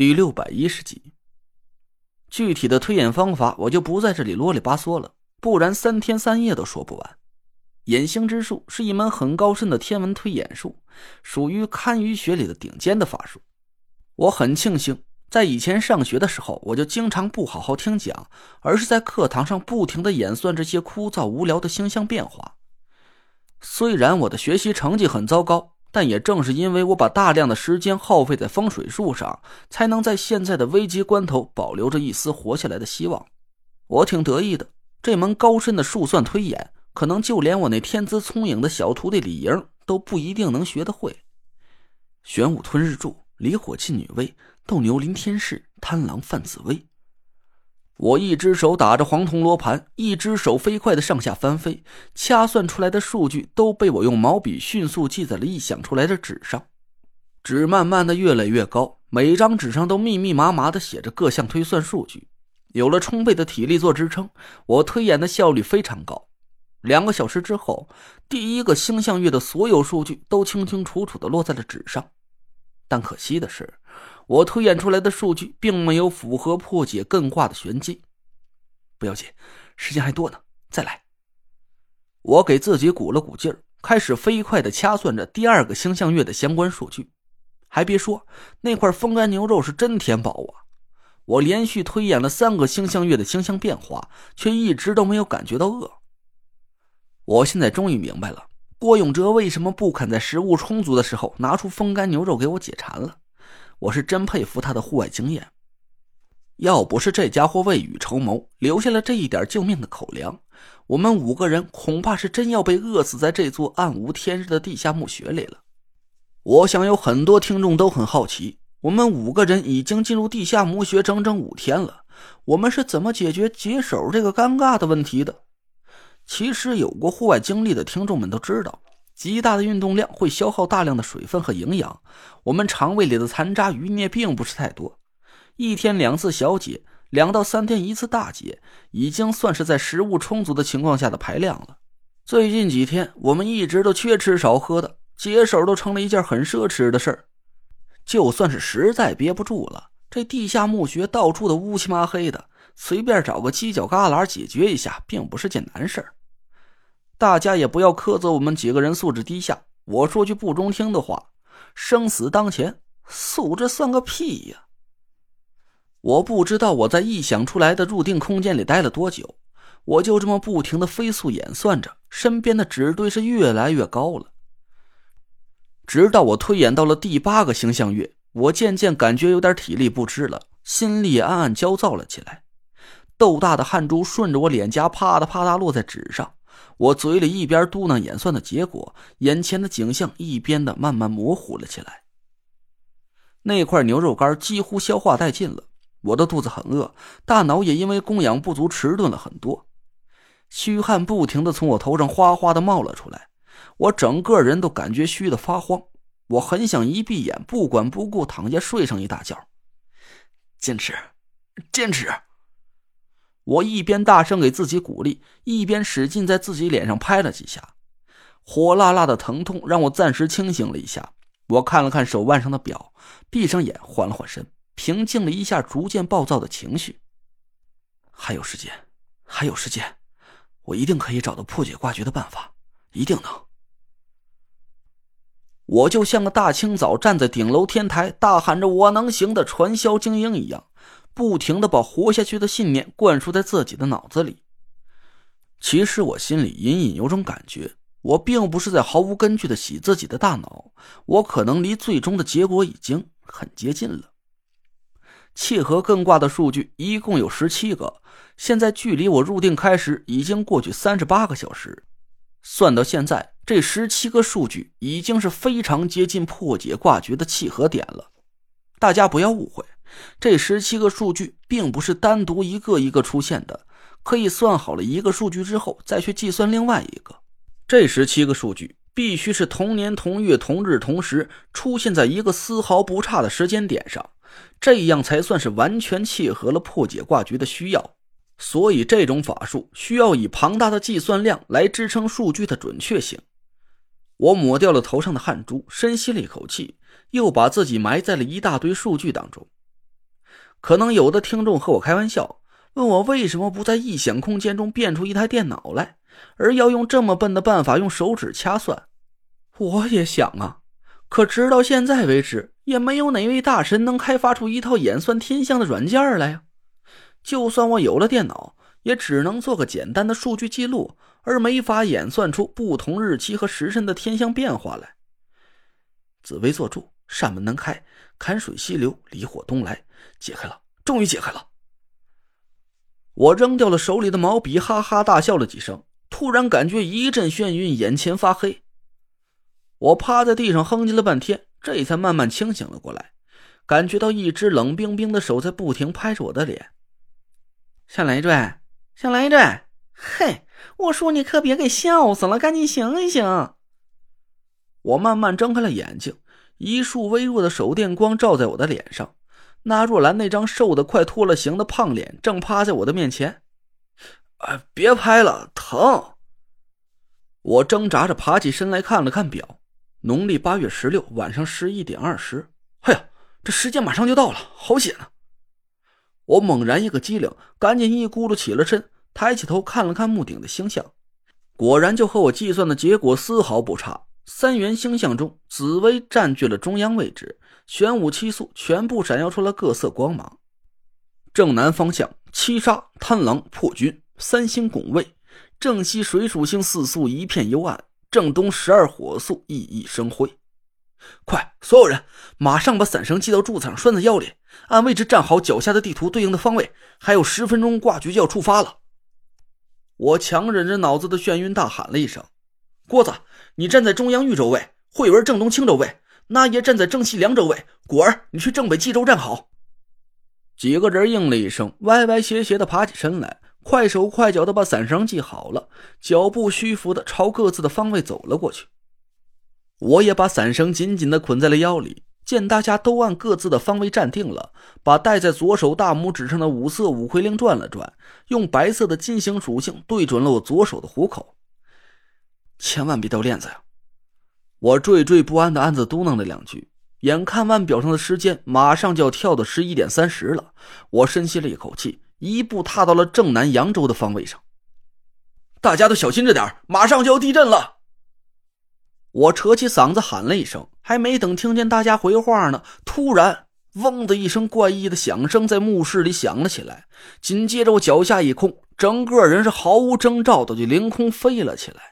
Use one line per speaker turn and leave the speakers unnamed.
第六百一十集，具体的推演方法我就不在这里啰里吧嗦了，不然三天三夜都说不完。眼星之术是一门很高深的天文推演术，属于堪舆学里的顶尖的法术。我很庆幸，在以前上学的时候，我就经常不好好听讲，而是在课堂上不停的演算这些枯燥无聊的星象变化。虽然我的学习成绩很糟糕。但也正是因为我把大量的时间耗费在风水术上，才能在现在的危急关头保留着一丝活下来的希望。我挺得意的，这门高深的术算推演，可能就连我那天资聪颖的小徒弟李莹都不一定能学得会。玄武吞日柱，离火沁女威，斗牛临天势，贪狼犯紫薇。我一只手打着黄铜罗盘，一只手飞快的上下翻飞，掐算出来的数据都被我用毛笔迅速记在了臆想出来的纸上。纸慢慢的越垒越高，每张纸上都密密麻麻的写着各项推算数据。有了充沛的体力做支撑，我推演的效率非常高。两个小时之后，第一个星象月的所有数据都清清楚楚的落在了纸上。但可惜的是。我推演出来的数据并没有符合破解艮卦的玄机，不要紧，时间还多呢，再来。我给自己鼓了鼓劲儿，开始飞快的掐算着第二个星象月的相关数据。还别说，那块风干牛肉是真填饱啊！我连续推演了三个星象月的星象变化，却一直都没有感觉到饿。我现在终于明白了，郭永哲为什么不肯在食物充足的时候拿出风干牛肉给我解馋了。我是真佩服他的户外经验，要不是这家伙未雨绸缪，留下了这一点救命的口粮，我们五个人恐怕是真要被饿死在这座暗无天日的地下墓穴里了。我想有很多听众都很好奇，我们五个人已经进入地下墓穴整整五天了，我们是怎么解决解手这个尴尬的问题的？其实有过户外经历的听众们都知道。极大的运动量会消耗大量的水分和营养，我们肠胃里的残渣余孽并不是太多，一天两次小解，两到三天一次大解，已经算是在食物充足的情况下的排量了。最近几天我们一直都缺吃少喝的，解手都成了一件很奢侈的事儿。就算是实在憋不住了，这地下墓穴到处的乌漆麻黑的，随便找个犄角旮旯解决一下，并不是件难事儿。大家也不要苛责我们几个人素质低下。我说句不中听的话，生死当前，素质算个屁呀！我不知道我在臆想出来的入定空间里待了多久，我就这么不停的飞速演算着，身边的纸堆是越来越高了。直到我推演到了第八个星象月，我渐渐感觉有点体力不支了，心里也暗暗焦躁了起来，豆大的汗珠顺着我脸颊啪嗒啪嗒落在纸上。我嘴里一边嘟囔演算的结果，眼前的景象一边的慢慢模糊了起来。那块牛肉干几乎消化殆尽了，我的肚子很饿，大脑也因为供氧不足迟钝了很多，虚汗不停的从我头上哗哗的冒了出来，我整个人都感觉虚的发慌。我很想一闭眼不管不顾躺下睡上一大觉，坚持，坚持。我一边大声给自己鼓励，一边使劲在自己脸上拍了几下，火辣辣的疼痛让我暂时清醒了一下。我看了看手腕上的表，闭上眼，缓了缓神，平静了一下逐渐暴躁的情绪。还有时间，还有时间，我一定可以找到破解挂局的办法，一定能。我就像个大清早站在顶楼天台大喊着“我能行”的传销精英一样。不停的把活下去的信念灌输在自己的脑子里。其实我心里隐隐有种感觉，我并不是在毫无根据的洗自己的大脑，我可能离最终的结果已经很接近了。契合艮卦的数据一共有十七个，现在距离我入定开始已经过去三十八个小时，算到现在，这十七个数据已经是非常接近破解卦局的契合点了。大家不要误会。这十七个数据并不是单独一个一个出现的，可以算好了一个数据之后再去计算另外一个。这十七个数据必须是同年同月同日同时出现在一个丝毫不差的时间点上，这样才算是完全契合了破解卦局的需要。所以这种法术需要以庞大的计算量来支撑数据的准确性。我抹掉了头上的汗珠，深吸了一口气，又把自己埋在了一大堆数据当中。可能有的听众和我开玩笑，问我为什么不在异想空间中变出一台电脑来，而要用这么笨的办法用手指掐算。我也想啊，可直到现在为止，也没有哪位大神能开发出一套演算天象的软件来呀。就算我有了电脑，也只能做个简单的数据记录，而没法演算出不同日期和时辰的天象变化来。紫薇坐住，扇门难开，坎水西流，离火东来。解开了，终于解开了。我扔掉了手里的毛笔，哈哈大笑了几声，突然感觉一阵眩晕，眼前发黑。我趴在地上哼唧了半天，这才慢慢清醒了过来，感觉到一只冷冰冰的手在不停拍着我的脸。小累赘，小累赘，嘿，我说你可别给笑死了，赶紧醒一醒。我慢慢睁开了眼睛，一束微弱的手电光照在我的脸上。那若兰那张瘦的快脱了形的胖脸正趴在我的面前，哎，别拍了，疼！我挣扎着爬起身来看了看表，农历八月十六晚上十一点二十。哎呀，这时间马上就到了，好险啊！我猛然一个机灵，赶紧一咕噜起了身，抬起头看了看木顶的星象，果然就和我计算的结果丝毫不差。三元星象中，紫薇占据了中央位置。玄武七宿全部闪耀出了各色光芒，正南方向七杀、贪狼、破军三星拱卫，正西水属性四宿一片幽暗，正东十二火宿熠熠生辉。快，所有人马上把伞绳系到柱子上，拴在腰里，按位置站好脚下的地图对应的方位。还有十分钟，挂局就要出发了。我强忍着脑子的眩晕，大喊了一声：“郭子，你站在中央豫州位，慧文正东青州位。”那爷站在正西凉州位，果儿，你去正北冀州站好。几个人应了一声，歪歪斜斜的爬起身来，快手快脚的把伞绳系好了，脚步虚浮的朝各自的方位走了过去。我也把伞绳紧紧的捆在了腰里。见大家都按各自的方位站定了，把戴在左手大拇指上的五色五魁铃转了转，用白色的金星属性对准了我左手的虎口。千万别掉链子呀！我惴惴不安的暗自嘟囔了两句，眼看腕表上的时间马上就要跳到十一点三十了，我深吸了一口气，一步踏到了正南扬州的方位上。大家都小心着点，马上就要地震了！我扯起嗓子喊了一声，还没等听见大家回话呢，突然“嗡”的一声怪异的响声在墓室里响了起来，紧接着我脚下一空，整个人是毫无征兆的就凌空飞了起来。